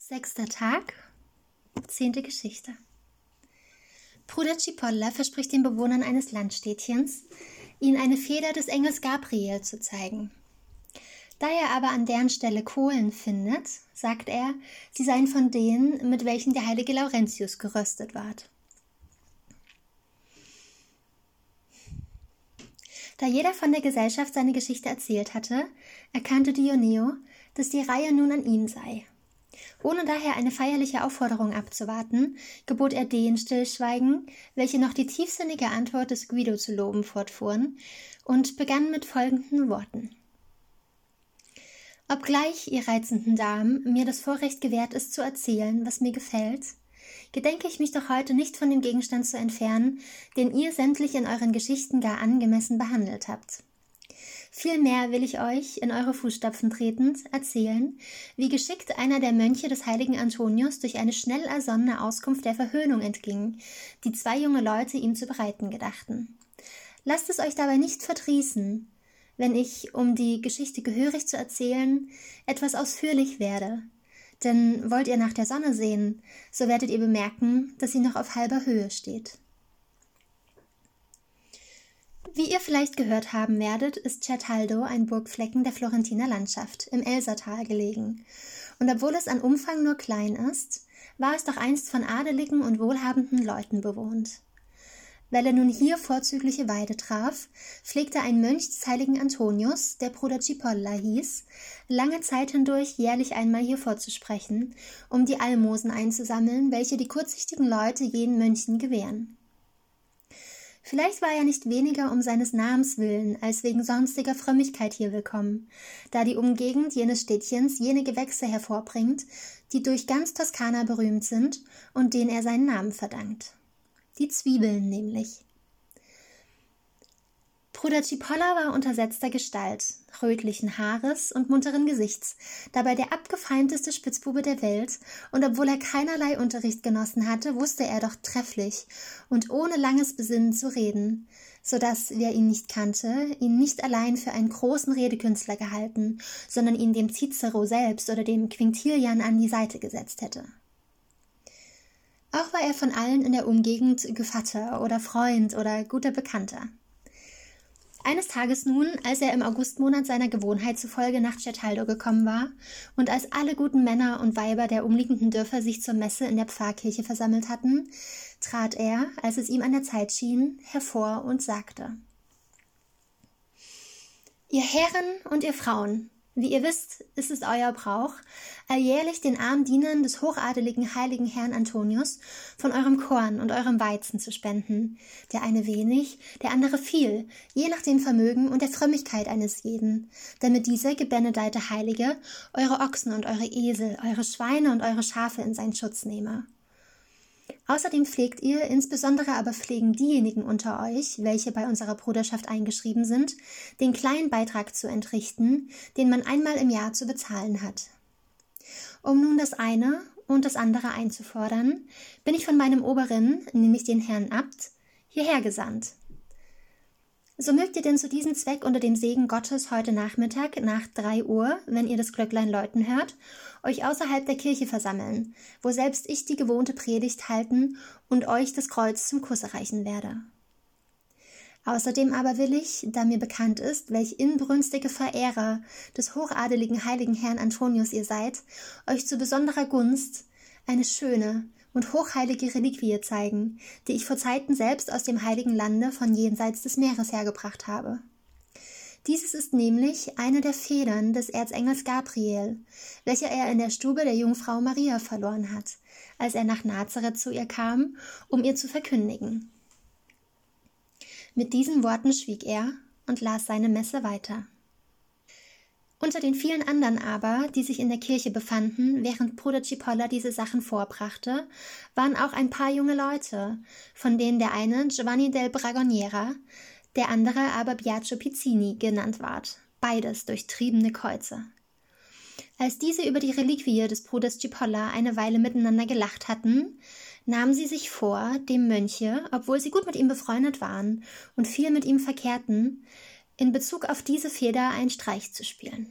Sechster Tag, zehnte Geschichte. Bruder Cipolla verspricht den Bewohnern eines Landstädtchens, ihnen eine Feder des Engels Gabriel zu zeigen. Da er aber an deren Stelle Kohlen findet, sagt er, sie seien von denen, mit welchen der heilige Laurentius geröstet ward. Da jeder von der Gesellschaft seine Geschichte erzählt hatte, erkannte Dioneo, dass die Reihe nun an ihm sei. Ohne daher eine feierliche Aufforderung abzuwarten, gebot er denen Stillschweigen, welche noch die tiefsinnige Antwort des Guido zu loben fortfuhren, und begann mit folgenden Worten. Obgleich, ihr reizenden Damen, mir das Vorrecht gewährt ist zu erzählen, was mir gefällt, gedenke ich mich doch heute nicht von dem Gegenstand zu entfernen, den ihr sämtlich in euren Geschichten gar angemessen behandelt habt. Vielmehr will ich euch, in eure Fußstapfen tretend, erzählen, wie geschickt einer der Mönche des heiligen Antonius durch eine schnell ersonnene Auskunft der Verhöhnung entging, die zwei junge Leute ihm zu bereiten gedachten. Lasst es euch dabei nicht verdrießen, wenn ich, um die Geschichte gehörig zu erzählen, etwas ausführlich werde. Denn wollt ihr nach der Sonne sehen, so werdet ihr bemerken, dass sie noch auf halber Höhe steht. Wie ihr vielleicht gehört haben werdet, ist Certaldo ein Burgflecken der Florentiner Landschaft im Elsatal gelegen. Und obwohl es an Umfang nur klein ist, war es doch einst von adeligen und wohlhabenden Leuten bewohnt. Weil er nun hier vorzügliche Weide traf, pflegte ein Mönch des heiligen Antonius, der Bruder Cipolla hieß, lange Zeit hindurch jährlich einmal hier vorzusprechen, um die Almosen einzusammeln, welche die kurzsichtigen Leute jenen Mönchen gewähren. Vielleicht war er nicht weniger um seines Namens willen als wegen sonstiger Frömmigkeit hier willkommen, da die Umgegend jenes Städtchens jene Gewächse hervorbringt, die durch ganz Toskana berühmt sind und denen er seinen Namen verdankt. Die Zwiebeln nämlich. Bruder Cipolla war untersetzter Gestalt, rötlichen Haares und munteren Gesichts, dabei der abgefeimteste Spitzbube der Welt, und obwohl er keinerlei Unterricht genossen hatte, wusste er doch trefflich und ohne langes Besinnen zu reden, so dass, wer ihn nicht kannte, ihn nicht allein für einen großen Redekünstler gehalten, sondern ihn dem Cicero selbst oder dem Quintilian an die Seite gesetzt hätte. Auch war er von allen in der Umgegend Gevatter oder Freund oder guter Bekannter. Eines Tages nun, als er im Augustmonat seiner Gewohnheit zufolge nach Certaldo gekommen war und als alle guten Männer und Weiber der umliegenden Dörfer sich zur Messe in der Pfarrkirche versammelt hatten, trat er, als es ihm an der Zeit schien, hervor und sagte Ihr Herren und ihr Frauen, wie ihr wisst, ist es euer Brauch, alljährlich den armen Dienern des hochadeligen heiligen Herrn Antonius von eurem Korn und eurem Weizen zu spenden, der eine wenig, der andere viel, je nach dem Vermögen und der Frömmigkeit eines jeden, damit dieser gebenedeite Heilige eure Ochsen und eure Esel, eure Schweine und eure Schafe in seinen Schutz nehme. Außerdem pflegt ihr, insbesondere aber pflegen diejenigen unter euch, welche bei unserer Bruderschaft eingeschrieben sind, den kleinen Beitrag zu entrichten, den man einmal im Jahr zu bezahlen hat. Um nun das eine und das andere einzufordern, bin ich von meinem Oberen, nämlich den Herrn Abt, hierher gesandt. So mögt ihr denn zu diesem Zweck unter dem Segen Gottes heute Nachmittag nach drei Uhr, wenn ihr das Glöcklein läuten hört, euch außerhalb der Kirche versammeln, wo selbst ich die gewohnte Predigt halten und euch das Kreuz zum Kusse reichen werde. Außerdem aber will ich, da mir bekannt ist, welch inbrünstige Verehrer des hochadeligen heiligen Herrn Antonius ihr seid, euch zu besonderer Gunst eine schöne, und hochheilige Reliquie zeigen, die ich vor Zeiten selbst aus dem heiligen Lande von jenseits des Meeres hergebracht habe. Dieses ist nämlich eine der Federn des Erzengels Gabriel, welche er in der Stube der Jungfrau Maria verloren hat, als er nach Nazareth zu ihr kam, um ihr zu verkündigen. Mit diesen Worten schwieg er und las seine Messe weiter. Unter den vielen anderen aber, die sich in der Kirche befanden, während Bruder Cipolla diese Sachen vorbrachte, waren auch ein paar junge Leute, von denen der eine Giovanni del Bragoniera, der andere aber Biagio Pizzini genannt ward, beides durchtriebene Käuze. Als diese über die Reliquie des Bruders Cipolla eine Weile miteinander gelacht hatten, nahmen sie sich vor, dem Mönche, obwohl sie gut mit ihm befreundet waren und viel mit ihm verkehrten, in Bezug auf diese Feder einen Streich zu spielen.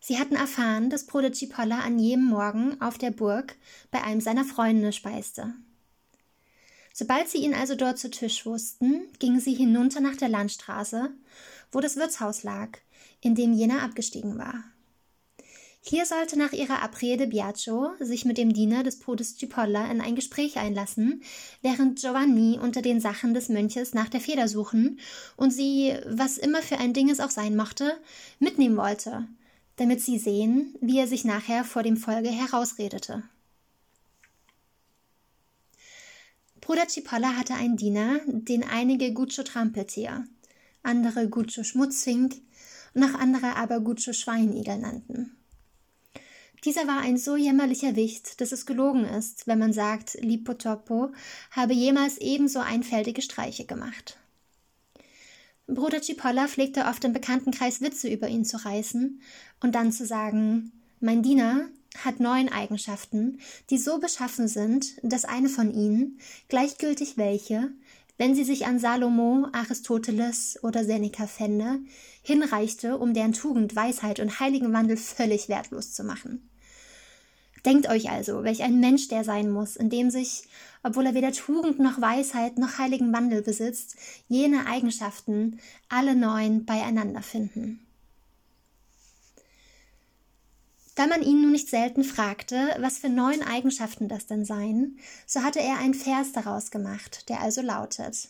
Sie hatten erfahren, dass Bruder Cipolla an jedem Morgen auf der Burg bei einem seiner Freunde speiste. Sobald sie ihn also dort zu Tisch wussten, gingen sie hinunter nach der Landstraße, wo das Wirtshaus lag, in dem jener abgestiegen war. Hier sollte nach ihrer Abrede Biagio sich mit dem Diener des Bruders Cipolla in ein Gespräch einlassen, während Giovanni unter den Sachen des Mönches nach der Feder suchen und sie, was immer für ein Ding es auch sein mochte, mitnehmen wollte, damit sie sehen, wie er sich nachher vor dem Folge herausredete. Bruder Cipolla hatte einen Diener, den einige Guccio Trampeltier, andere Guccio Schmutzfink und noch andere aber Guccio Schweinigel nannten. Dieser war ein so jämmerlicher Wicht, dass es gelogen ist, wenn man sagt, Lipotopo habe jemals ebenso einfältige Streiche gemacht. Bruder Cipolla pflegte oft im Bekanntenkreis Witze über ihn zu reißen und dann zu sagen, mein Diener hat neun Eigenschaften, die so beschaffen sind, dass eine von ihnen, gleichgültig welche, wenn sie sich an Salomo, Aristoteles oder Seneca fände, hinreichte, um deren Tugend, Weisheit und heiligen Wandel völlig wertlos zu machen. Denkt euch also, welch ein Mensch der sein muss, in dem sich, obwohl er weder Tugend noch Weisheit noch heiligen Wandel besitzt, jene Eigenschaften alle neun beieinander finden. Da man ihn nun nicht selten fragte, was für neun Eigenschaften das denn seien, so hatte er einen Vers daraus gemacht, der also lautet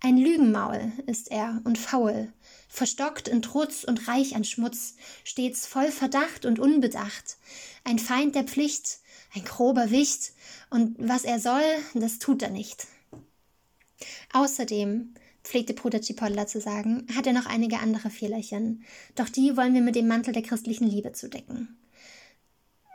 Ein Lügenmaul ist er und faul, verstockt in Trutz und reich an Schmutz, stets voll Verdacht und unbedacht, ein Feind der Pflicht, ein grober Wicht, und was er soll, das tut er nicht. Außerdem, pflegte Bruder Cipolla zu sagen, hat er noch einige andere Fehlerchen, doch die wollen wir mit dem Mantel der christlichen Liebe zudecken.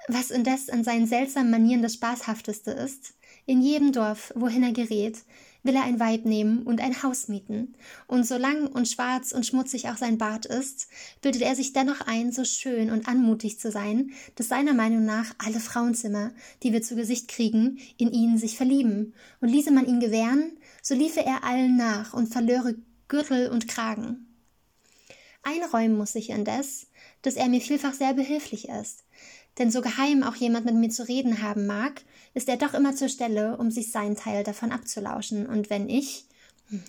Was indes an seinen seltsamen Manieren das Spaßhafteste ist, in jedem Dorf, wohin er gerät, will er ein Weib nehmen und ein Haus mieten. Und so lang und schwarz und schmutzig auch sein Bart ist, bildet er sich dennoch ein, so schön und anmutig zu sein, dass seiner Meinung nach alle Frauenzimmer, die wir zu Gesicht kriegen, in ihn sich verlieben. Und ließe man ihn gewähren, so liefe er allen nach und verlöre Gürtel und Kragen. Einräumen muss ich indes, dass er mir vielfach sehr behilflich ist, denn so geheim auch jemand mit mir zu reden haben mag, ist er doch immer zur Stelle, um sich seinen Teil davon abzulauschen. Und wenn ich,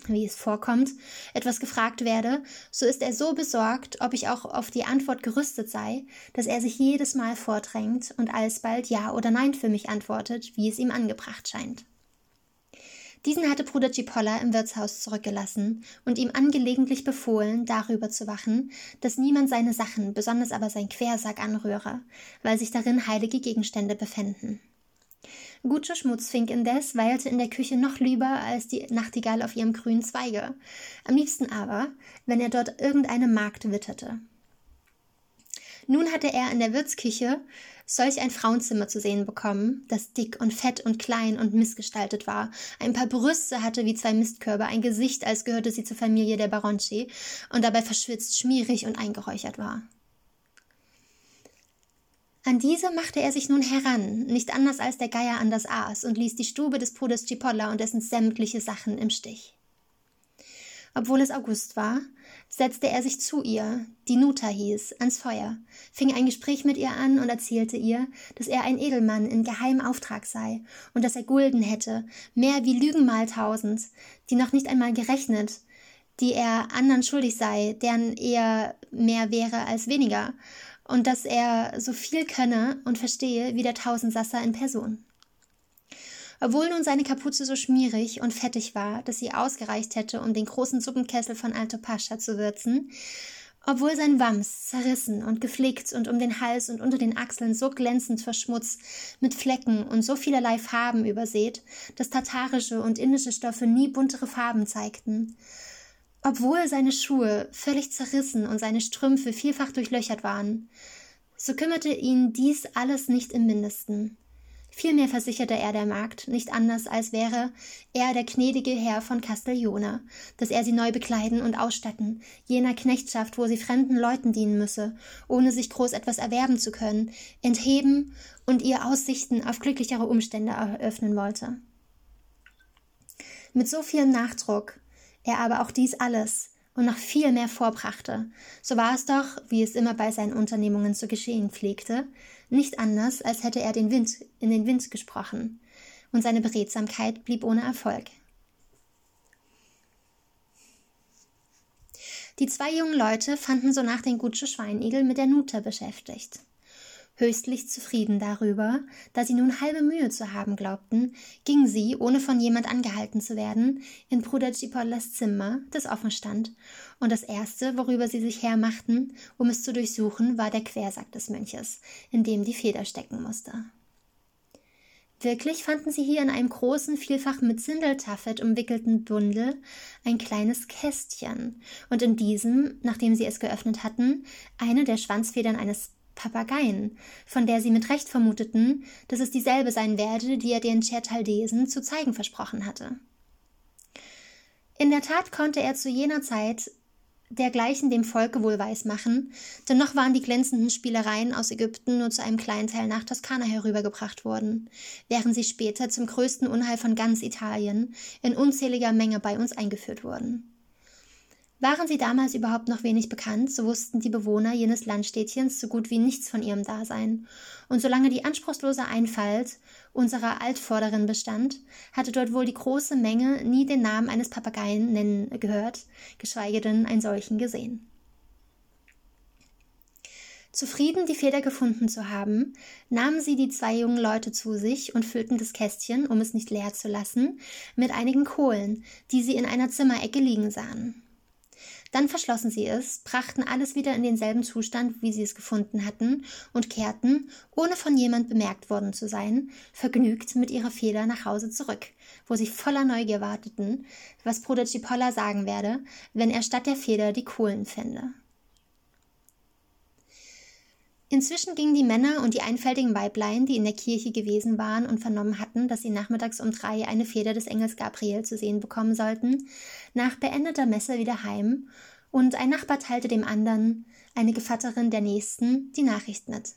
wie es vorkommt, etwas gefragt werde, so ist er so besorgt, ob ich auch auf die Antwort gerüstet sei, dass er sich jedes Mal vordrängt und alsbald Ja oder Nein für mich antwortet, wie es ihm angebracht scheint. Diesen hatte Bruder Cipolla im Wirtshaus zurückgelassen und ihm angelegentlich befohlen, darüber zu wachen, dass niemand seine Sachen, besonders aber sein Quersack anrühre, weil sich darin heilige Gegenstände befänden. Gutsche Schmutzfink indes weilte in der Küche noch lieber als die Nachtigall auf ihrem grünen Zweige, am liebsten aber, wenn er dort irgendeine Magd witterte. Nun hatte er in der Wirtsküche solch ein Frauenzimmer zu sehen bekommen, das dick und fett und klein und missgestaltet war, ein paar Brüste hatte wie zwei Mistkörbe, ein Gesicht, als gehörte sie zur Familie der Baronci, und dabei verschwitzt, schmierig und eingeräuchert war. An diese machte er sich nun heran, nicht anders als der Geier an das Aas, und ließ die Stube des Bruders Cipolla und dessen sämtliche Sachen im Stich. Obwohl es August war, setzte er sich zu ihr, die Nuta hieß, ans Feuer, fing ein Gespräch mit ihr an und erzählte ihr, dass er ein Edelmann in geheimem Auftrag sei und dass er Gulden hätte, mehr wie Lügen mal tausend, die noch nicht einmal gerechnet, die er anderen schuldig sei, deren eher mehr wäre als weniger, und dass er so viel könne und verstehe wie der Tausendsasser in Person. Obwohl nun seine Kapuze so schmierig und fettig war, dass sie ausgereicht hätte, um den großen Suppenkessel von Alto Pascha zu würzen, obwohl sein Wams zerrissen und geflickt und um den Hals und unter den Achseln so glänzend verschmutzt, mit Flecken und so vielerlei Farben übersät, dass tatarische und indische Stoffe nie buntere Farben zeigten, obwohl seine Schuhe völlig zerrissen und seine Strümpfe vielfach durchlöchert waren, so kümmerte ihn dies alles nicht im mindesten. Vielmehr versicherte er der Magd nicht anders, als wäre er der gnädige Herr von Castiglione, dass er sie neu bekleiden und ausstatten, jener Knechtschaft, wo sie fremden Leuten dienen müsse, ohne sich groß etwas erwerben zu können, entheben und ihr Aussichten auf glücklichere Umstände eröffnen wollte. Mit so viel Nachdruck er aber auch dies alles und noch viel mehr vorbrachte, so war es doch, wie es immer bei seinen Unternehmungen zu geschehen pflegte, nicht anders, als hätte er den Wind in den Wind gesprochen, und seine Beredsamkeit blieb ohne Erfolg. Die zwei jungen Leute fanden sonach den Gutsche Schweinigel mit der Nute beschäftigt höchstlich zufrieden darüber, da sie nun halbe Mühe zu haben glaubten, gingen sie, ohne von jemand angehalten zu werden, in Bruder Cipollas Zimmer, das offen stand, und das erste, worüber sie sich hermachten, um es zu durchsuchen, war der Quersack des Mönches, in dem die Feder stecken musste. Wirklich fanden sie hier in einem großen, vielfach mit Sindeltaffet umwickelten Bundel ein kleines Kästchen. Und in diesem, nachdem sie es geöffnet hatten, eine der Schwanzfedern eines Papageien, von der sie mit Recht vermuteten, dass es dieselbe sein werde, die er den Chertaldesen zu zeigen versprochen hatte. In der Tat konnte er zu jener Zeit dergleichen dem Volke wohl weismachen, denn noch waren die glänzenden Spielereien aus Ägypten nur zu einem kleinen Teil nach Toskana herübergebracht worden, während sie später zum größten Unheil von ganz Italien in unzähliger Menge bei uns eingeführt wurden. Waren sie damals überhaupt noch wenig bekannt, so wussten die Bewohner jenes Landstädtchens so gut wie nichts von ihrem Dasein. Und solange die anspruchslose Einfalt unserer Altvorderin bestand, hatte dort wohl die große Menge nie den Namen eines Papageien nennen gehört, geschweige denn einen solchen gesehen. Zufrieden, die Feder gefunden zu haben, nahmen sie die zwei jungen Leute zu sich und füllten das Kästchen, um es nicht leer zu lassen, mit einigen Kohlen, die sie in einer Zimmerecke liegen sahen. Dann verschlossen sie es, brachten alles wieder in denselben Zustand, wie sie es gefunden hatten, und kehrten, ohne von jemand bemerkt worden zu sein, vergnügt mit ihrer Feder nach Hause zurück, wo sie voller Neugier warteten, was Bruder Cipolla sagen werde, wenn er statt der Feder die Kohlen fände. Inzwischen gingen die Männer und die einfältigen Weiblein, die in der Kirche gewesen waren und vernommen hatten, dass sie nachmittags um drei eine Feder des Engels Gabriel zu sehen bekommen sollten, nach beendeter Messe wieder heim, und ein Nachbar teilte dem anderen, eine Gevatterin der Nächsten, die Nachricht mit.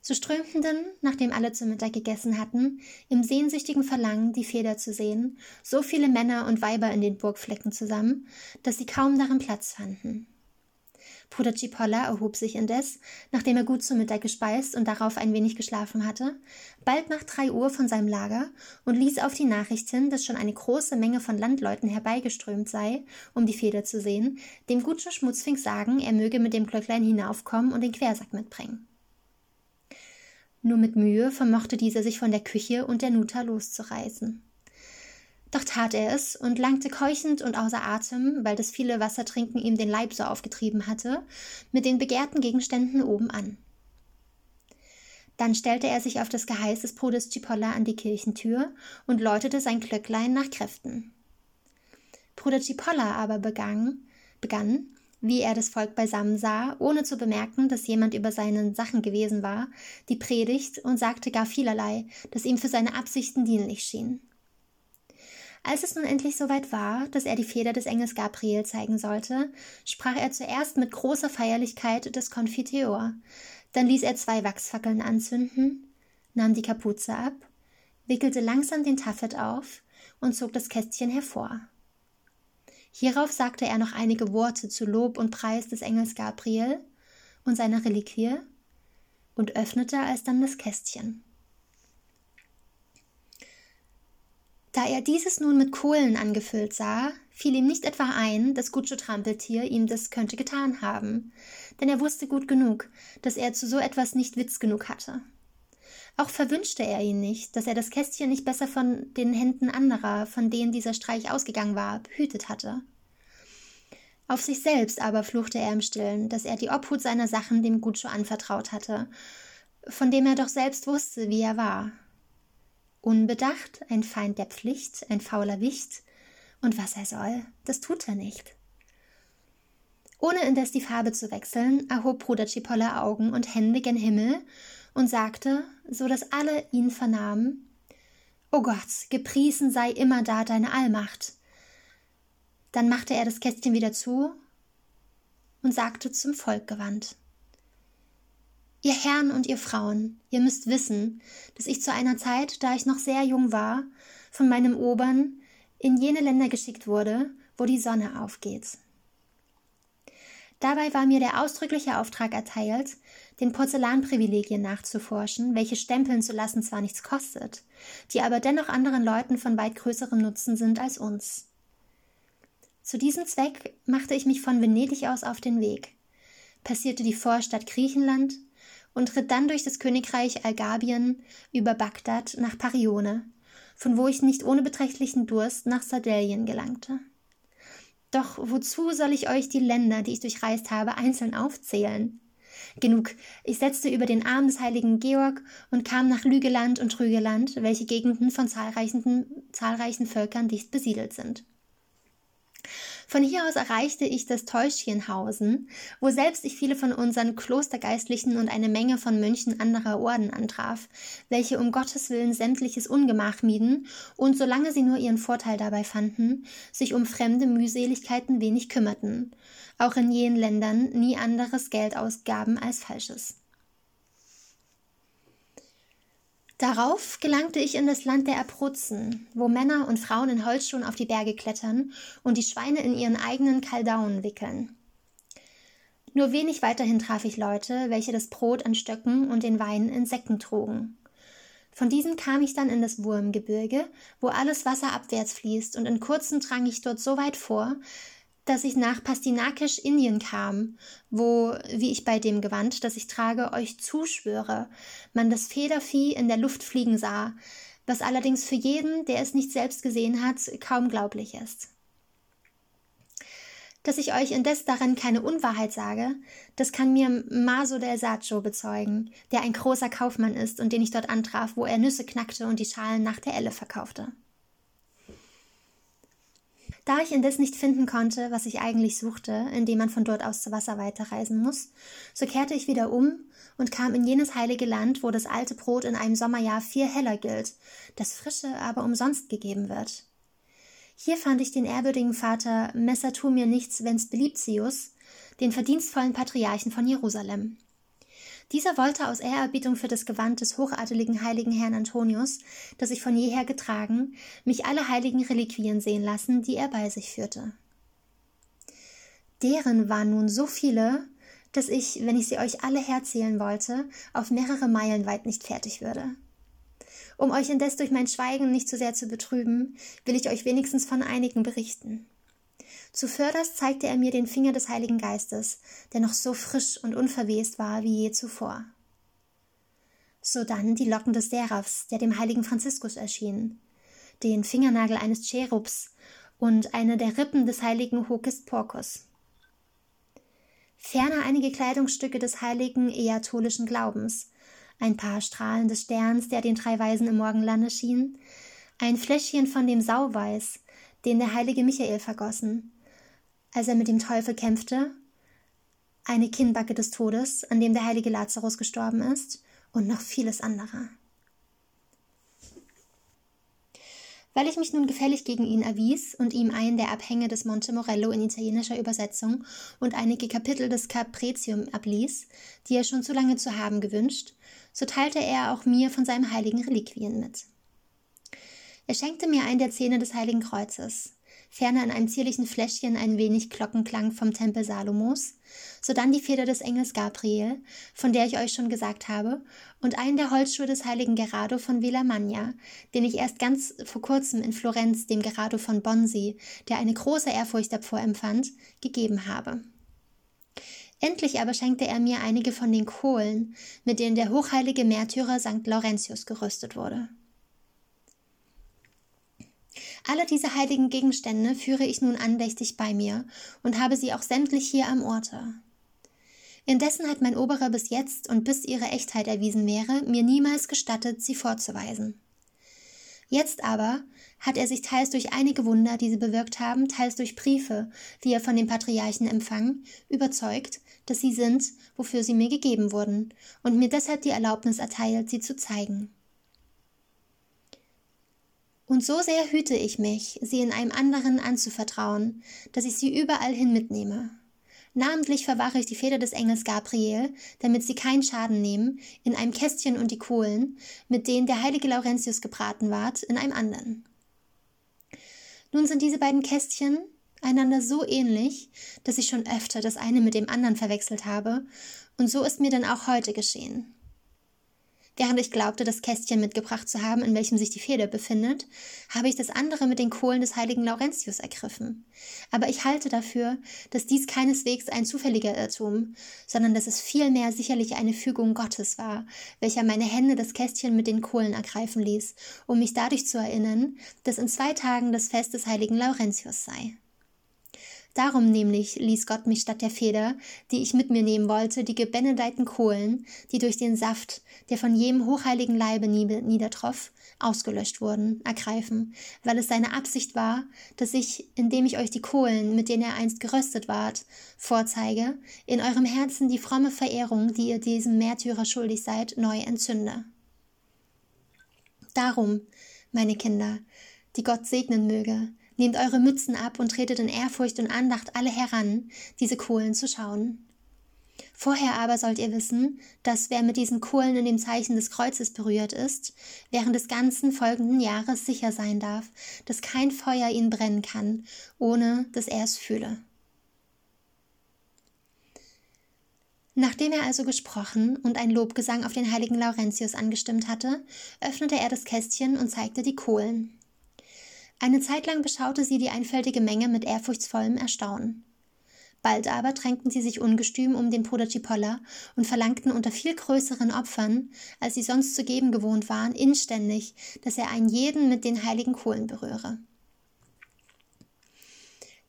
So strömten denn, nachdem alle zu Mittag gegessen hatten, im sehnsüchtigen Verlangen, die Feder zu sehen, so viele Männer und Weiber in den Burgflecken zusammen, dass sie kaum darin Platz fanden. Bruder Cipolla erhob sich indes, nachdem er gut zu Mittag gespeist und darauf ein wenig geschlafen hatte, bald nach drei Uhr von seinem Lager und ließ auf die Nachricht hin, dass schon eine große Menge von Landleuten herbeigeströmt sei, um die Feder zu sehen, dem Gutsche Schmutzfink sagen, er möge mit dem Glöcklein hinaufkommen und den Quersack mitbringen. Nur mit Mühe vermochte dieser sich von der Küche und der Nuta loszureißen. Doch tat er es und langte keuchend und außer Atem, weil das viele Wassertrinken ihm den Leib so aufgetrieben hatte, mit den begehrten Gegenständen oben an. Dann stellte er sich auf das Geheiß des Bruders Cipolla an die Kirchentür und läutete sein Glöcklein nach Kräften. Bruder Cipolla aber begann, begann, wie er das Volk beisammen sah, ohne zu bemerken, dass jemand über seinen Sachen gewesen war, die Predigt und sagte gar vielerlei, das ihm für seine Absichten dienlich schien. Als es nun endlich soweit war, dass er die Feder des Engels Gabriel zeigen sollte, sprach er zuerst mit großer Feierlichkeit des Confiteor, dann ließ er zwei Wachsfackeln anzünden, nahm die Kapuze ab, wickelte langsam den Taffet auf und zog das Kästchen hervor. Hierauf sagte er noch einige Worte zu Lob und Preis des Engels Gabriel und seiner Reliquie und öffnete alsdann das Kästchen. Da er dieses nun mit Kohlen angefüllt sah, fiel ihm nicht etwa ein, dass Gutscho Trampeltier ihm das könnte getan haben, denn er wusste gut genug, dass er zu so etwas nicht Witz genug hatte. Auch verwünschte er ihn nicht, dass er das Kästchen nicht besser von den Händen anderer, von denen dieser Streich ausgegangen war, behütet hatte. Auf sich selbst aber fluchte er im Stillen, dass er die Obhut seiner Sachen dem Gutscho anvertraut hatte, von dem er doch selbst wusste, wie er war, Unbedacht, ein Feind der Pflicht, ein fauler Wicht. Und was er soll, das tut er nicht. Ohne indes die Farbe zu wechseln, erhob Bruder Cipolla Augen und Hände gen Himmel und sagte, so dass alle ihn vernahmen, O Gott, gepriesen sei immer da deine Allmacht. Dann machte er das Kästchen wieder zu und sagte zum Volk gewandt, Ihr Herren und ihr Frauen, ihr müsst wissen, dass ich zu einer Zeit, da ich noch sehr jung war, von meinem Obern in jene Länder geschickt wurde, wo die Sonne aufgeht. Dabei war mir der ausdrückliche Auftrag erteilt, den Porzellanprivilegien nachzuforschen, welche stempeln zu lassen zwar nichts kostet, die aber dennoch anderen Leuten von weit größerem Nutzen sind als uns. Zu diesem Zweck machte ich mich von Venedig aus auf den Weg, passierte die Vorstadt Griechenland und ritt dann durch das Königreich Algabien über Bagdad nach Parione, von wo ich nicht ohne beträchtlichen Durst nach Sardellien gelangte. Doch wozu soll ich euch die Länder, die ich durchreist habe, einzeln aufzählen? Genug, ich setzte über den Arm des heiligen Georg und kam nach Lügeland und Trügeland, welche Gegenden von zahlreichen, zahlreichen Völkern dicht besiedelt sind. Von hier aus erreichte ich das Täuschchenhausen, wo selbst ich viele von unseren Klostergeistlichen und eine Menge von Mönchen anderer Orden antraf, welche um Gottes Willen sämtliches Ungemach mieden und, solange sie nur ihren Vorteil dabei fanden, sich um fremde Mühseligkeiten wenig kümmerten, auch in jenen Ländern nie anderes Geld ausgaben als falsches. Darauf gelangte ich in das Land der Abruzzen, wo Männer und Frauen in Holzschuhen auf die Berge klettern und die Schweine in ihren eigenen Kaldauen wickeln. Nur wenig weiterhin traf ich Leute, welche das Brot an Stöcken und den Wein in Säcken trugen. Von diesen kam ich dann in das Wurmgebirge, wo alles Wasser abwärts fließt, und in kurzem drang ich dort so weit vor, dass ich nach Pastinakisch Indien kam, wo, wie ich bei dem Gewand, das ich trage, euch zuschwöre, man das Federvieh in der Luft fliegen sah, was allerdings für jeden, der es nicht selbst gesehen hat, kaum glaublich ist. Dass ich euch indes darin keine Unwahrheit sage, das kann mir Maso del Saggio bezeugen, der ein großer Kaufmann ist und den ich dort antraf, wo er Nüsse knackte und die Schalen nach der Elle verkaufte. Da ich indes nicht finden konnte, was ich eigentlich suchte, indem man von dort aus zu Wasser weiterreisen muss, so kehrte ich wieder um und kam in jenes heilige Land, wo das alte Brot in einem Sommerjahr viel heller gilt, das frische aber umsonst gegeben wird. Hier fand ich den ehrwürdigen Vater Messer tu mir nichts, wenn's Beliebtius, den verdienstvollen Patriarchen von Jerusalem. Dieser wollte aus Ehrerbietung für das Gewand des hochadeligen heiligen Herrn Antonius, das ich von jeher getragen, mich alle heiligen Reliquien sehen lassen, die er bei sich führte. Deren waren nun so viele, dass ich, wenn ich sie euch alle herzählen wollte, auf mehrere Meilen weit nicht fertig würde. Um euch indes durch mein Schweigen nicht zu sehr zu betrüben, will ich euch wenigstens von einigen berichten. Zuvörderst zeigte er mir den Finger des Heiligen Geistes, der noch so frisch und unverwest war wie je zuvor. Sodann die Locken des Seraphs, der dem heiligen Franziskus erschien, den Fingernagel eines Cherubs und eine der Rippen des heiligen Hocis Porcus. Ferner einige Kleidungsstücke des heiligen eatolischen Glaubens, ein paar Strahlen des Sterns, der den drei Weisen im Morgenlande schien, ein Fläschchen von dem Sauweiß, den der heilige Michael vergossen, als er mit dem Teufel kämpfte, eine Kinnbacke des Todes, an dem der heilige Lazarus gestorben ist, und noch vieles andere. Weil ich mich nun gefällig gegen ihn erwies und ihm einen der Abhänge des Monte Morello in italienischer Übersetzung und einige Kapitel des Capricium abließ, die er schon zu lange zu haben gewünscht, so teilte er auch mir von seinem heiligen Reliquien mit. Er schenkte mir einen der Zähne des heiligen Kreuzes, ferner in einem zierlichen Fläschchen ein wenig Glockenklang vom Tempel Salomos, sodann die Feder des Engels Gabriel, von der ich euch schon gesagt habe, und einen der Holzschuhe des heiligen Gerardo von Villamagna, den ich erst ganz vor kurzem in Florenz dem Gerardo von Bonsi, der eine große Ehrfurcht davor empfand, gegeben habe. Endlich aber schenkte er mir einige von den Kohlen, mit denen der hochheilige Märtyrer St. Laurentius gerüstet wurde. Alle diese heiligen Gegenstände führe ich nun andächtig bei mir und habe sie auch sämtlich hier am Orte. Indessen hat mein Oberer bis jetzt und bis ihre Echtheit erwiesen wäre, mir niemals gestattet, sie vorzuweisen. Jetzt aber hat er sich teils durch einige Wunder, die sie bewirkt haben, teils durch Briefe, die er von den Patriarchen empfangen, überzeugt, dass sie sind, wofür sie mir gegeben wurden, und mir deshalb die Erlaubnis erteilt, sie zu zeigen. Und so sehr hüte ich mich, sie in einem anderen anzuvertrauen, dass ich sie überall hin mitnehme. Namentlich verwahre ich die Feder des Engels Gabriel, damit sie keinen Schaden nehmen, in einem Kästchen und die Kohlen, mit denen der heilige Laurentius gebraten ward, in einem anderen. Nun sind diese beiden Kästchen, einander so ähnlich, dass ich schon öfter das eine mit dem anderen verwechselt habe, und so ist mir dann auch heute geschehen. Während ich glaubte, das Kästchen mitgebracht zu haben, in welchem sich die Feder befindet, habe ich das andere mit den Kohlen des heiligen Laurentius ergriffen. Aber ich halte dafür, dass dies keineswegs ein zufälliger Irrtum, sondern dass es vielmehr sicherlich eine Fügung Gottes war, welcher meine Hände das Kästchen mit den Kohlen ergreifen ließ, um mich dadurch zu erinnern, dass in zwei Tagen das Fest des heiligen Laurentius sei. Darum nämlich ließ Gott mich statt der Feder, die ich mit mir nehmen wollte, die gebenedeiten Kohlen, die durch den Saft, der von jedem hochheiligen Leibe niedertroff, ausgelöscht wurden, ergreifen, weil es seine Absicht war, dass ich, indem ich euch die Kohlen, mit denen er einst geröstet ward, vorzeige, in eurem Herzen die fromme Verehrung, die ihr diesem Märtyrer schuldig seid, neu entzünde. Darum, meine Kinder, die Gott segnen möge, Nehmt eure Mützen ab und tretet in Ehrfurcht und Andacht alle heran, diese Kohlen zu schauen. Vorher aber sollt ihr wissen, dass wer mit diesen Kohlen in dem Zeichen des Kreuzes berührt ist, während des ganzen folgenden Jahres sicher sein darf, dass kein Feuer ihn brennen kann, ohne dass er es fühle. Nachdem er also gesprochen und ein Lobgesang auf den heiligen Laurentius angestimmt hatte, öffnete er das Kästchen und zeigte die Kohlen. Eine Zeit lang beschaute sie die einfältige Menge mit ehrfurchtsvollem Erstaunen. Bald aber drängten sie sich ungestüm um den Bruder Cipolla und verlangten unter viel größeren Opfern, als sie sonst zu geben gewohnt waren, inständig, dass er einen jeden mit den heiligen Kohlen berühre.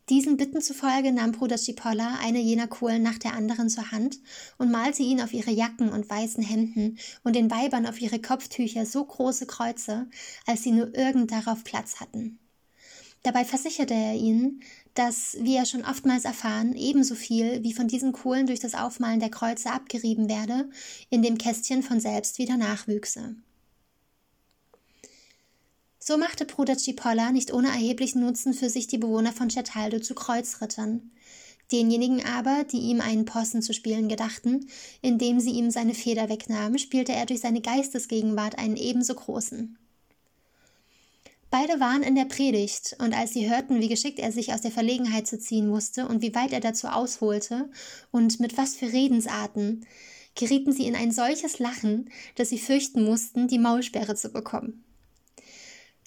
Diesen Bitten zufolge nahm Bruder Cipolla eine jener Kohlen nach der anderen zur Hand und malte ihn auf ihre Jacken und weißen Hemden und den Weibern auf ihre Kopftücher so große Kreuze, als sie nur irgend darauf Platz hatten. Dabei versicherte er ihnen, dass, wie er schon oftmals erfahren, ebenso viel wie von diesen Kohlen durch das Aufmalen der Kreuze abgerieben werde, in dem Kästchen von selbst wieder nachwüchse. So machte Bruder Cipolla nicht ohne erheblichen Nutzen für sich die Bewohner von Certaldo zu Kreuzrittern. Denjenigen aber, die ihm einen Posten zu spielen gedachten, indem sie ihm seine Feder wegnahmen, spielte er durch seine Geistesgegenwart einen ebenso großen. Beide waren in der Predigt, und als sie hörten, wie geschickt er sich aus der Verlegenheit zu ziehen wusste und wie weit er dazu ausholte und mit was für Redensarten, gerieten sie in ein solches Lachen, dass sie fürchten mussten, die Maulsperre zu bekommen.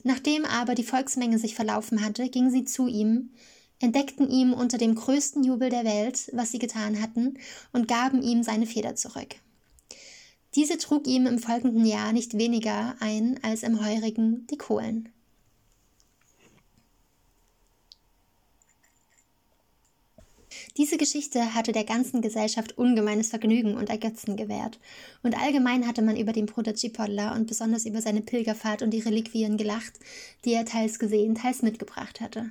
Nachdem aber die Volksmenge sich verlaufen hatte, gingen sie zu ihm, entdeckten ihm unter dem größten Jubel der Welt, was sie getan hatten, und gaben ihm seine Feder zurück. Diese trug ihm im folgenden Jahr nicht weniger ein als im heurigen die Kohlen. Diese Geschichte hatte der ganzen Gesellschaft ungemeines Vergnügen und Ergötzen gewährt, und allgemein hatte man über den Bruder Cipolla und besonders über seine Pilgerfahrt und die Reliquien gelacht, die er teils gesehen, teils mitgebracht hatte.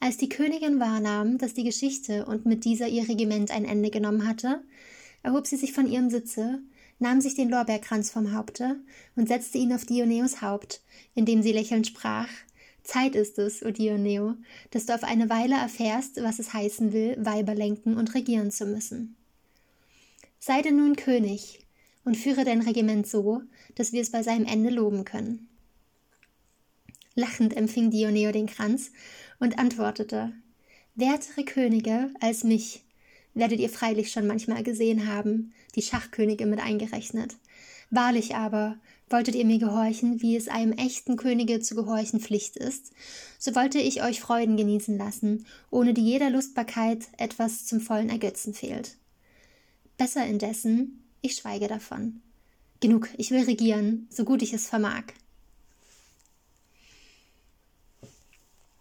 Als die Königin wahrnahm, dass die Geschichte und mit dieser ihr Regiment ein Ende genommen hatte, erhob sie sich von ihrem Sitze, nahm sich den Lorbeerkranz vom Haupte und setzte ihn auf Dioneus Haupt, indem sie lächelnd sprach Zeit ist es, O Dioneo, dass du auf eine Weile erfährst, was es heißen will, Weiber lenken und regieren zu müssen. Sei denn nun König und führe dein Regiment so, dass wir es bei seinem Ende loben können. Lachend empfing Dioneo den Kranz und antwortete Wertere Könige als mich werdet ihr freilich schon manchmal gesehen haben, die Schachkönige mit eingerechnet. Wahrlich aber, Wolltet ihr mir gehorchen, wie es einem echten Könige zu gehorchen Pflicht ist, so wollte ich euch Freuden genießen lassen, ohne die jeder Lustbarkeit etwas zum vollen Ergötzen fehlt. Besser indessen, ich schweige davon. Genug, ich will regieren, so gut ich es vermag.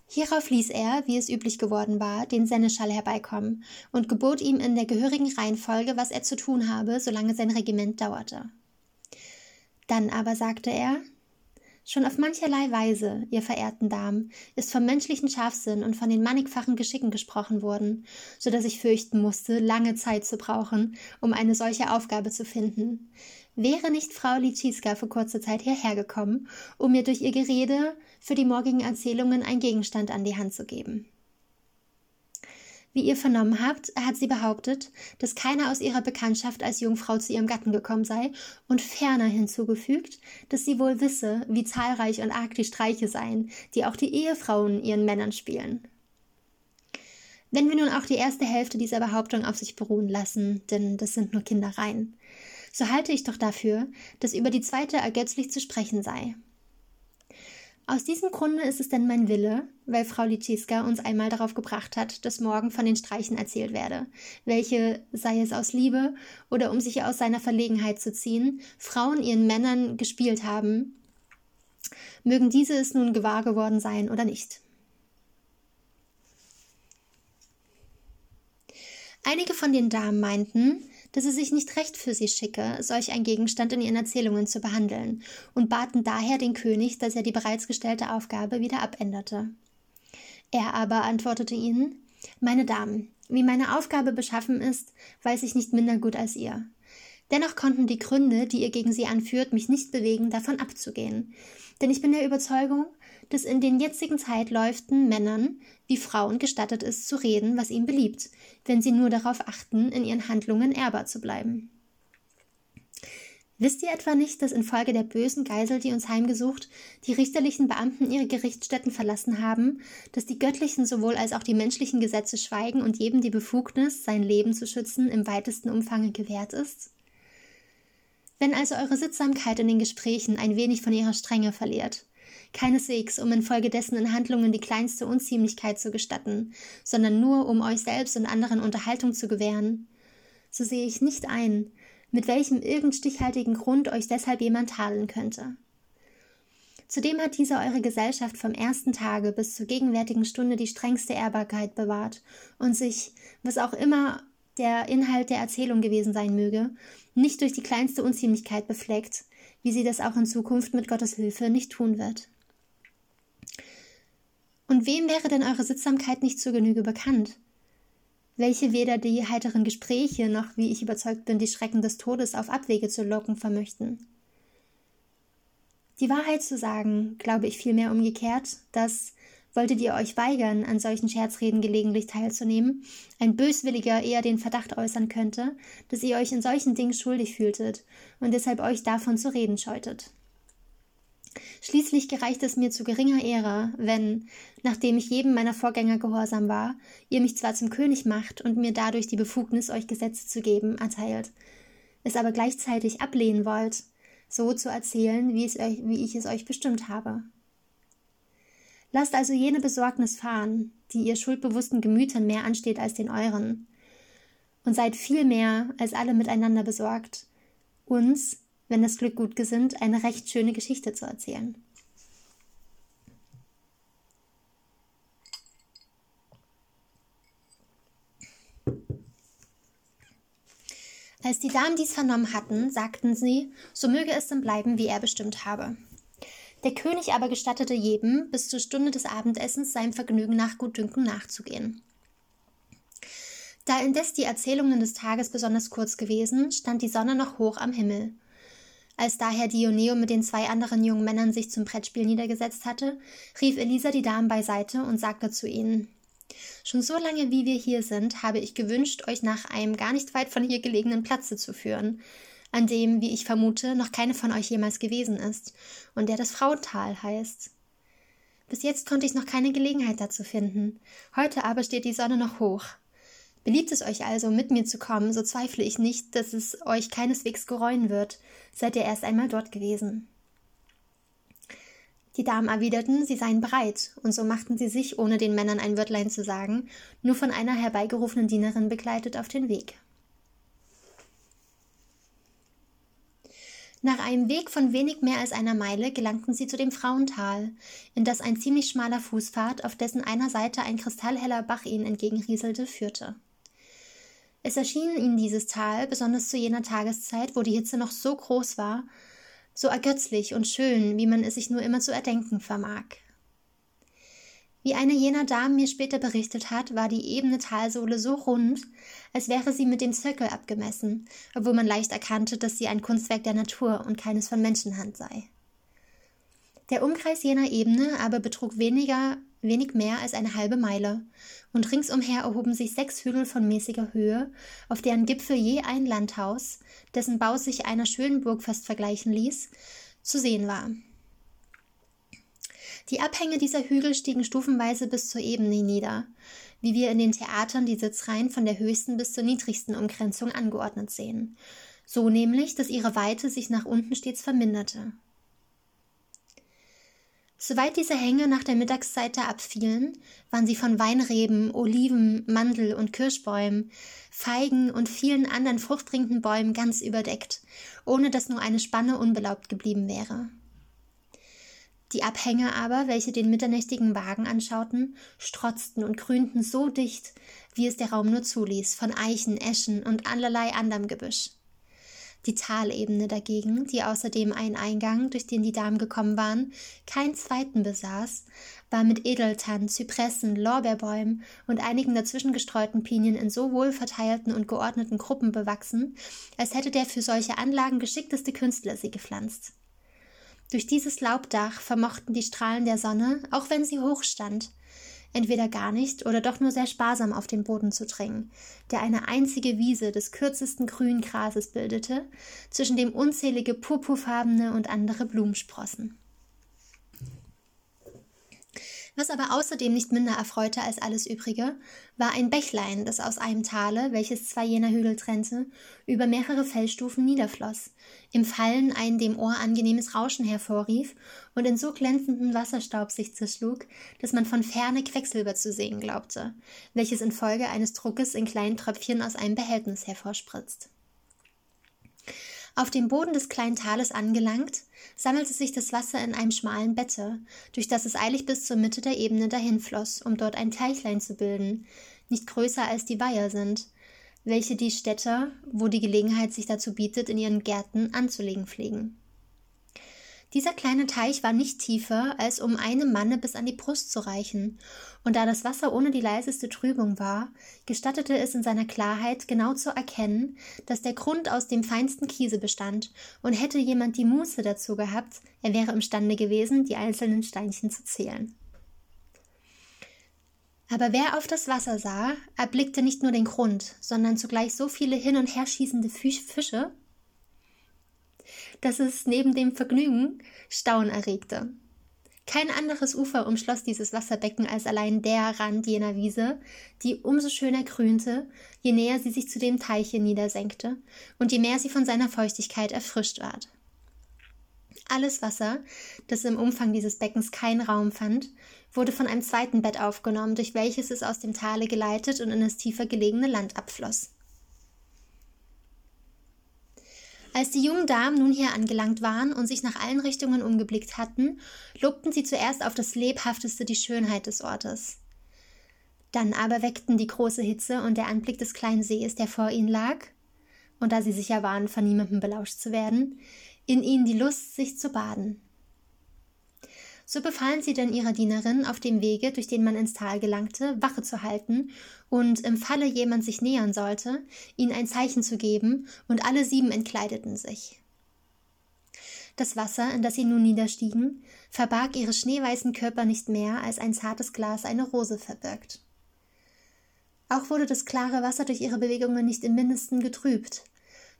Hierauf ließ er, wie es üblich geworden war, den Seneschall herbeikommen und gebot ihm in der gehörigen Reihenfolge, was er zu tun habe, solange sein Regiment dauerte. Dann aber sagte er, Schon auf mancherlei Weise, ihr verehrten Damen, ist vom menschlichen Scharfsinn und von den mannigfachen Geschicken gesprochen worden, so dass ich fürchten musste, lange Zeit zu brauchen, um eine solche Aufgabe zu finden. Wäre nicht Frau Liciska vor kurzer Zeit hierher gekommen, um mir durch ihr Gerede für die morgigen Erzählungen einen Gegenstand an die Hand zu geben. Wie ihr vernommen habt, hat sie behauptet, dass keiner aus ihrer Bekanntschaft als Jungfrau zu ihrem Gatten gekommen sei und ferner hinzugefügt, dass sie wohl wisse, wie zahlreich und arg die Streiche seien, die auch die Ehefrauen ihren Männern spielen. Wenn wir nun auch die erste Hälfte dieser Behauptung auf sich beruhen lassen, denn das sind nur Kindereien, so halte ich doch dafür, dass über die zweite ergötzlich zu sprechen sei. Aus diesem Grunde ist es denn mein Wille, weil Frau Liciska uns einmal darauf gebracht hat, dass morgen von den Streichen erzählt werde, welche, sei es aus Liebe oder um sich aus seiner Verlegenheit zu ziehen, Frauen ihren Männern gespielt haben, mögen diese es nun gewahr geworden sein oder nicht. Einige von den Damen meinten, dass es sich nicht recht für sie schicke, solch ein Gegenstand in ihren Erzählungen zu behandeln, und baten daher den König, dass er die bereits gestellte Aufgabe wieder abänderte. Er aber antwortete ihnen Meine Damen, wie meine Aufgabe beschaffen ist, weiß ich nicht minder gut als ihr. Dennoch konnten die Gründe, die ihr gegen sie anführt, mich nicht bewegen, davon abzugehen. Denn ich bin der Überzeugung, dass in den jetzigen Zeitläuften Männern wie Frauen gestattet ist, zu reden, was ihnen beliebt, wenn sie nur darauf achten, in ihren Handlungen ehrbar zu bleiben. Wisst ihr etwa nicht, dass infolge der bösen Geisel, die uns heimgesucht, die richterlichen Beamten ihre Gerichtsstätten verlassen haben, dass die göttlichen sowohl als auch die menschlichen Gesetze schweigen und jedem die Befugnis, sein Leben zu schützen, im weitesten Umfange gewährt ist? Wenn also eure Sittsamkeit in den Gesprächen ein wenig von ihrer Strenge verliert, keineswegs, um infolgedessen in Handlungen die kleinste Unziemlichkeit zu gestatten, sondern nur, um euch selbst und anderen Unterhaltung zu gewähren, so sehe ich nicht ein, mit welchem irgend stichhaltigen Grund euch deshalb jemand tadeln könnte. Zudem hat diese eure Gesellschaft vom ersten Tage bis zur gegenwärtigen Stunde die strengste Ehrbarkeit bewahrt und sich, was auch immer der Inhalt der Erzählung gewesen sein möge, nicht durch die kleinste Unziemlichkeit befleckt, wie sie das auch in Zukunft mit Gottes Hilfe nicht tun wird. Und wem wäre denn eure Sittsamkeit nicht zur Genüge bekannt? Welche weder die heiteren Gespräche noch, wie ich überzeugt bin, die Schrecken des Todes auf Abwege zu locken vermöchten. Die Wahrheit zu sagen, glaube ich vielmehr umgekehrt, dass, wolltet ihr euch weigern, an solchen Scherzreden gelegentlich teilzunehmen, ein Böswilliger eher den Verdacht äußern könnte, dass ihr euch in solchen Dingen schuldig fühltet und deshalb euch davon zu reden scheutet. Schließlich gereicht es mir zu geringer Ehre, wenn, nachdem ich jedem meiner Vorgänger gehorsam war, ihr mich zwar zum König macht und mir dadurch die Befugnis, euch Gesetze zu geben, erteilt, es aber gleichzeitig ablehnen wollt, so zu erzählen, wie, euch, wie ich es euch bestimmt habe. Lasst also jene Besorgnis fahren, die ihr schuldbewussten Gemütern mehr ansteht als den euren, und seid viel mehr als alle miteinander besorgt, uns, wenn das Glück gut gesinnt, eine recht schöne Geschichte zu erzählen. Als die Damen dies vernommen hatten, sagten sie, so möge es denn bleiben, wie er bestimmt habe. Der König aber gestattete jedem, bis zur Stunde des Abendessens seinem Vergnügen nach Gutdünken nachzugehen. Da indes die Erzählungen des Tages besonders kurz gewesen, stand die Sonne noch hoch am Himmel, als daher Dioneo mit den zwei anderen jungen Männern sich zum Brettspiel niedergesetzt hatte, rief Elisa die Damen beiseite und sagte zu ihnen Schon so lange wie wir hier sind, habe ich gewünscht, euch nach einem gar nicht weit von hier gelegenen Platze zu führen, an dem, wie ich vermute, noch keine von euch jemals gewesen ist, und der das Frauental heißt. Bis jetzt konnte ich noch keine Gelegenheit dazu finden. Heute aber steht die Sonne noch hoch. Beliebt es euch also, mit mir zu kommen, so zweifle ich nicht, dass es euch keineswegs gereuen wird, seid ihr erst einmal dort gewesen. Die Damen erwiderten, sie seien bereit, und so machten sie sich, ohne den Männern ein Wörtlein zu sagen, nur von einer herbeigerufenen Dienerin begleitet auf den Weg. Nach einem Weg von wenig mehr als einer Meile gelangten sie zu dem Frauental, in das ein ziemlich schmaler Fußpfad, auf dessen einer Seite ein kristallheller Bach ihnen entgegenrieselte, führte. Es erschien ihnen dieses Tal, besonders zu jener Tageszeit, wo die Hitze noch so groß war, so ergötzlich und schön, wie man es sich nur immer zu erdenken vermag. Wie eine jener Damen mir später berichtet hat, war die ebene Talsohle so rund, als wäre sie mit dem Zirkel abgemessen, obwohl man leicht erkannte, dass sie ein Kunstwerk der Natur und keines von Menschenhand sei. Der Umkreis jener Ebene aber betrug weniger wenig mehr als eine halbe Meile, und ringsumher erhoben sich sechs Hügel von mäßiger Höhe, auf deren Gipfel je ein Landhaus, dessen Bau sich einer schönen Burg fast vergleichen ließ, zu sehen war. Die Abhänge dieser Hügel stiegen stufenweise bis zur Ebene nieder, wie wir in den Theatern die Sitzreihen von der höchsten bis zur niedrigsten Umgrenzung angeordnet sehen. So nämlich, dass ihre Weite sich nach unten stets verminderte. Soweit diese Hänge nach der Mittagszeit da abfielen, waren sie von Weinreben, Oliven, Mandel und Kirschbäumen, Feigen und vielen anderen fruchtbringenden Bäumen ganz überdeckt, ohne dass nur eine Spanne unbelaubt geblieben wäre. Die Abhänge aber, welche den mitternächtigen Wagen anschauten, strotzten und grünten so dicht, wie es der Raum nur zuließ, von Eichen, Eschen und allerlei anderem Gebüsch. Die Talebene dagegen, die außerdem einen Eingang, durch den die Damen gekommen waren, keinen zweiten besaß, war mit Edeltann, Zypressen, Lorbeerbäumen und einigen dazwischen gestreuten Pinien in so wohl verteilten und geordneten Gruppen bewachsen, als hätte der für solche Anlagen geschickteste Künstler sie gepflanzt. Durch dieses Laubdach vermochten die Strahlen der Sonne, auch wenn sie hoch stand, entweder gar nicht oder doch nur sehr sparsam auf den Boden zu dringen, der eine einzige Wiese des kürzesten grünen Grases bildete, zwischen dem unzählige purpurfarbene und andere Blumen sprossen. Was aber außerdem nicht minder erfreute als alles übrige, war ein Bächlein, das aus einem Tale, welches zwei jener Hügel trennte, über mehrere Felsstufen niederfloss, im Fallen ein dem Ohr angenehmes Rauschen hervorrief und in so glänzenden Wasserstaub sich zerschlug, dass man von ferne Quecksilber zu sehen glaubte, welches infolge eines Druckes in kleinen Tröpfchen aus einem Behältnis hervorspritzt. Auf dem Boden des kleinen Tales angelangt, sammelte sich das Wasser in einem schmalen Bette, durch das es eilig bis zur Mitte der Ebene dahinfloss, um dort ein Teichlein zu bilden, nicht größer als die Weiher sind, welche die Städter, wo die Gelegenheit sich dazu bietet, in ihren Gärten anzulegen pflegen. Dieser kleine Teich war nicht tiefer, als um einem Manne bis an die Brust zu reichen, und da das Wasser ohne die leiseste Trübung war, gestattete es in seiner Klarheit genau zu erkennen, dass der Grund aus dem feinsten Kiese bestand, und hätte jemand die Muße dazu gehabt, er wäre imstande gewesen, die einzelnen Steinchen zu zählen. Aber wer auf das Wasser sah, erblickte nicht nur den Grund, sondern zugleich so viele hin und her schießende Fische, dass es neben dem Vergnügen Staunen erregte. Kein anderes Ufer umschloss dieses Wasserbecken als allein der Rand jener Wiese, die umso schöner grünte, je näher sie sich zu dem Teiche niedersenkte und je mehr sie von seiner Feuchtigkeit erfrischt ward. Alles Wasser, das im Umfang dieses Beckens keinen Raum fand, wurde von einem zweiten Bett aufgenommen, durch welches es aus dem Tale geleitet und in das tiefer gelegene Land abfloss. Als die jungen Damen nun hier angelangt waren und sich nach allen Richtungen umgeblickt hatten, lobten sie zuerst auf das lebhafteste die Schönheit des Ortes. Dann aber weckten die große Hitze und der Anblick des kleinen Sees, der vor ihnen lag, und da sie sicher waren, von niemandem belauscht zu werden, in ihnen die Lust, sich zu baden. So befahlen sie denn ihrer Dienerin, auf dem Wege, durch den man ins Tal gelangte, Wache zu halten und im Falle jemand sich nähern sollte, ihnen ein Zeichen zu geben, und alle sieben entkleideten sich. Das Wasser, in das sie nun niederstiegen, verbarg ihre schneeweißen Körper nicht mehr, als ein zartes Glas eine Rose verbirgt. Auch wurde das klare Wasser durch ihre Bewegungen nicht im mindesten getrübt,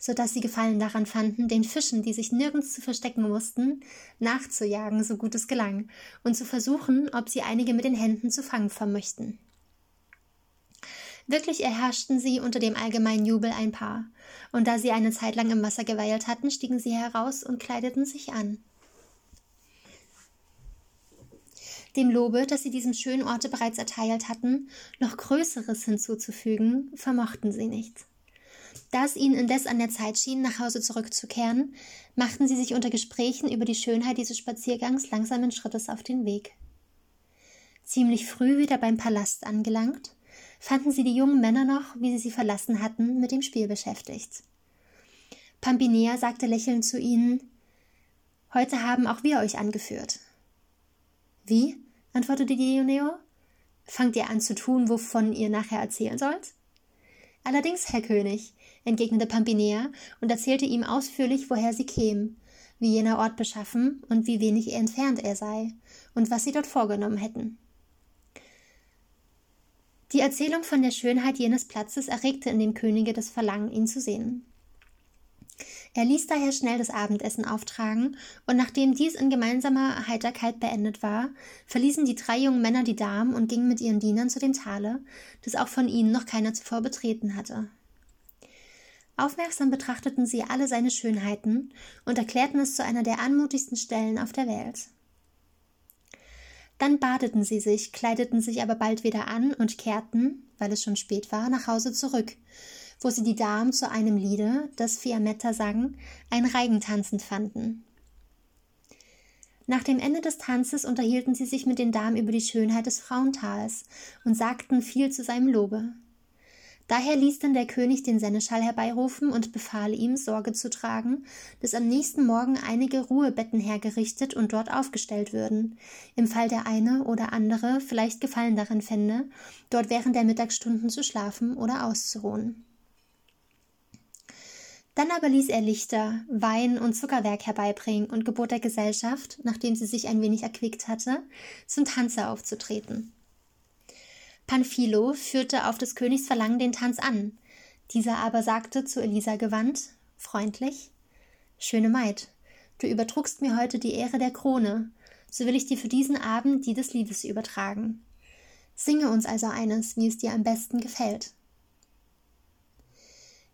so dass sie Gefallen daran fanden, den Fischen, die sich nirgends zu verstecken mussten, nachzujagen, so gut es gelang, und zu versuchen, ob sie einige mit den Händen zu fangen vermöchten. Wirklich erherrschten sie unter dem allgemeinen Jubel ein Paar, und da sie eine Zeit lang im Wasser geweilt hatten, stiegen sie heraus und kleideten sich an. Dem Lobe, das sie diesem schönen Orte bereits erteilt hatten, noch Größeres hinzuzufügen, vermochten sie nicht. Da es ihnen indes an der Zeit schien, nach Hause zurückzukehren, machten sie sich unter Gesprächen über die Schönheit dieses Spaziergangs langsamen Schrittes auf den Weg. Ziemlich früh wieder beim Palast angelangt, fanden sie die jungen Männer noch, wie sie sie verlassen hatten, mit dem Spiel beschäftigt. Pampinea sagte lächelnd zu ihnen Heute haben auch wir euch angeführt. Wie? antwortete Dioneo. Fangt ihr an zu tun, wovon ihr nachher erzählen sollt? Allerdings, Herr König, entgegnete Pampinea und erzählte ihm ausführlich, woher sie kämen, wie jener Ort beschaffen und wie wenig entfernt er sei und was sie dort vorgenommen hätten. Die Erzählung von der Schönheit jenes Platzes erregte in dem Könige das Verlangen, ihn zu sehen. Er ließ daher schnell das Abendessen auftragen, und nachdem dies in gemeinsamer Heiterkeit beendet war, verließen die drei jungen Männer die Darm und gingen mit ihren Dienern zu dem Tale, das auch von ihnen noch keiner zuvor betreten hatte. Aufmerksam betrachteten sie alle seine Schönheiten und erklärten es zu einer der anmutigsten Stellen auf der Welt. Dann badeten sie sich, kleideten sich aber bald wieder an und kehrten, weil es schon spät war, nach Hause zurück, wo sie die Damen zu einem Liede, das Fiametta sang, ein Reigen tanzend fanden. Nach dem Ende des Tanzes unterhielten sie sich mit den Damen über die Schönheit des Frauentals und sagten viel zu seinem Lobe. Daher ließ denn der König den Seneschall herbeirufen und befahl ihm, Sorge zu tragen, dass am nächsten Morgen einige Ruhebetten hergerichtet und dort aufgestellt würden, im Fall der eine oder andere vielleicht Gefallen daran fände, dort während der Mittagsstunden zu schlafen oder auszuruhen. Dann aber ließ er Lichter, Wein und Zuckerwerk herbeibringen und gebot der Gesellschaft, nachdem sie sich ein wenig erquickt hatte, zum Tanze aufzutreten. Panfilo führte auf des Königs Verlangen den Tanz an. Dieser aber sagte zu Elisa gewandt, freundlich, Schöne Maid, du übertrugst mir heute die Ehre der Krone, so will ich dir für diesen Abend die des Liedes übertragen. Singe uns also eines, wie es dir am besten gefällt.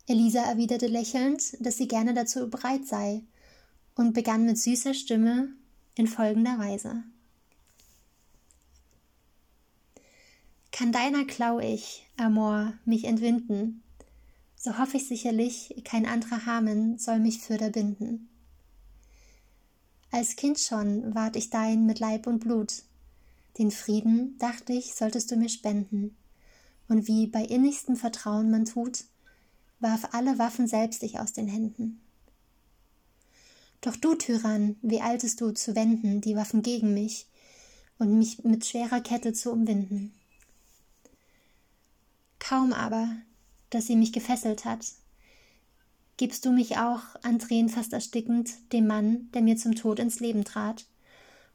Elisa erwiderte lächelnd, dass sie gerne dazu bereit sei, und begann mit süßer Stimme in folgender Weise. Kann deiner klau ich, Amor, mich entwinden, so hoff ich sicherlich, kein anderer Hamen soll mich fürder binden. Als Kind schon ward ich dein mit Leib und Blut, den Frieden, dacht ich, solltest du mir spenden, und wie bei innigstem Vertrauen man tut, warf alle Waffen selbst ich aus den Händen. Doch du, Tyrann, wie altest du zu wenden die Waffen gegen mich und mich mit schwerer Kette zu umwinden? Kaum aber, dass sie mich gefesselt hat, gibst du mich auch, an Tränen fast erstickend, dem Mann, der mir zum Tod ins Leben trat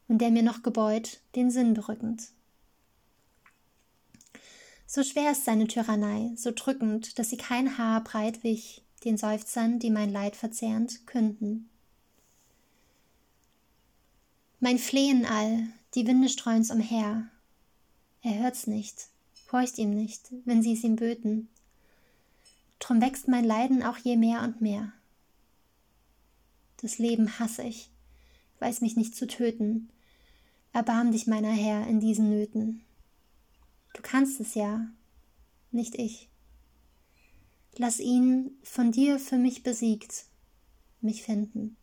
und der mir noch gebeut, den Sinn berückend. So schwer ist seine Tyrannei, so drückend, dass sie kein Haar breit wich, den Seufzern, die mein Leid verzerrend, künden. Mein Flehen all, die Winde streuen's umher, er hört's nicht, horcht ihm nicht, wenn sie es ihm böten. Drum wächst mein Leiden auch je mehr und mehr. Das Leben hasse ich, weiß mich nicht zu töten. Erbarm dich, meiner Herr, in diesen Nöten. Du kannst es ja, nicht ich. Lass ihn, von dir für mich besiegt, mich finden.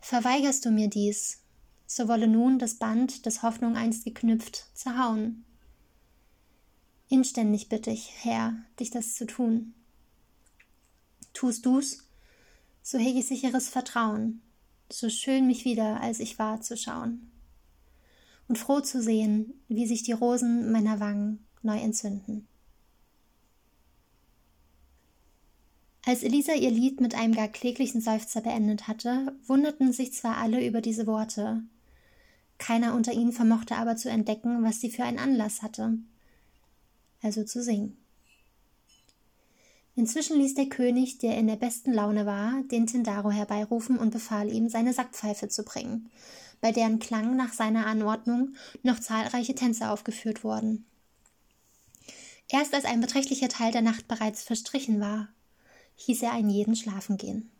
Verweigerst du mir dies, so wolle nun das Band, das Hoffnung einst geknüpft, zerhauen. Inständig bitte ich, Herr, dich das zu tun. Tust du's, so hege ich sicheres Vertrauen, so schön mich wieder, als ich war, zu schauen. Und froh zu sehen, wie sich die Rosen meiner Wangen neu entzünden. Als Elisa ihr Lied mit einem gar kläglichen Seufzer beendet hatte, wunderten sich zwar alle über diese Worte, keiner unter ihnen vermochte aber zu entdecken, was sie für einen Anlass hatte, also zu singen. Inzwischen ließ der König, der in der besten Laune war, den Tindaro herbeirufen und befahl ihm, seine Sackpfeife zu bringen, bei deren Klang nach seiner Anordnung noch zahlreiche Tänze aufgeführt wurden. Erst als ein beträchtlicher Teil der Nacht bereits verstrichen war, hieß er einen jeden schlafen gehen.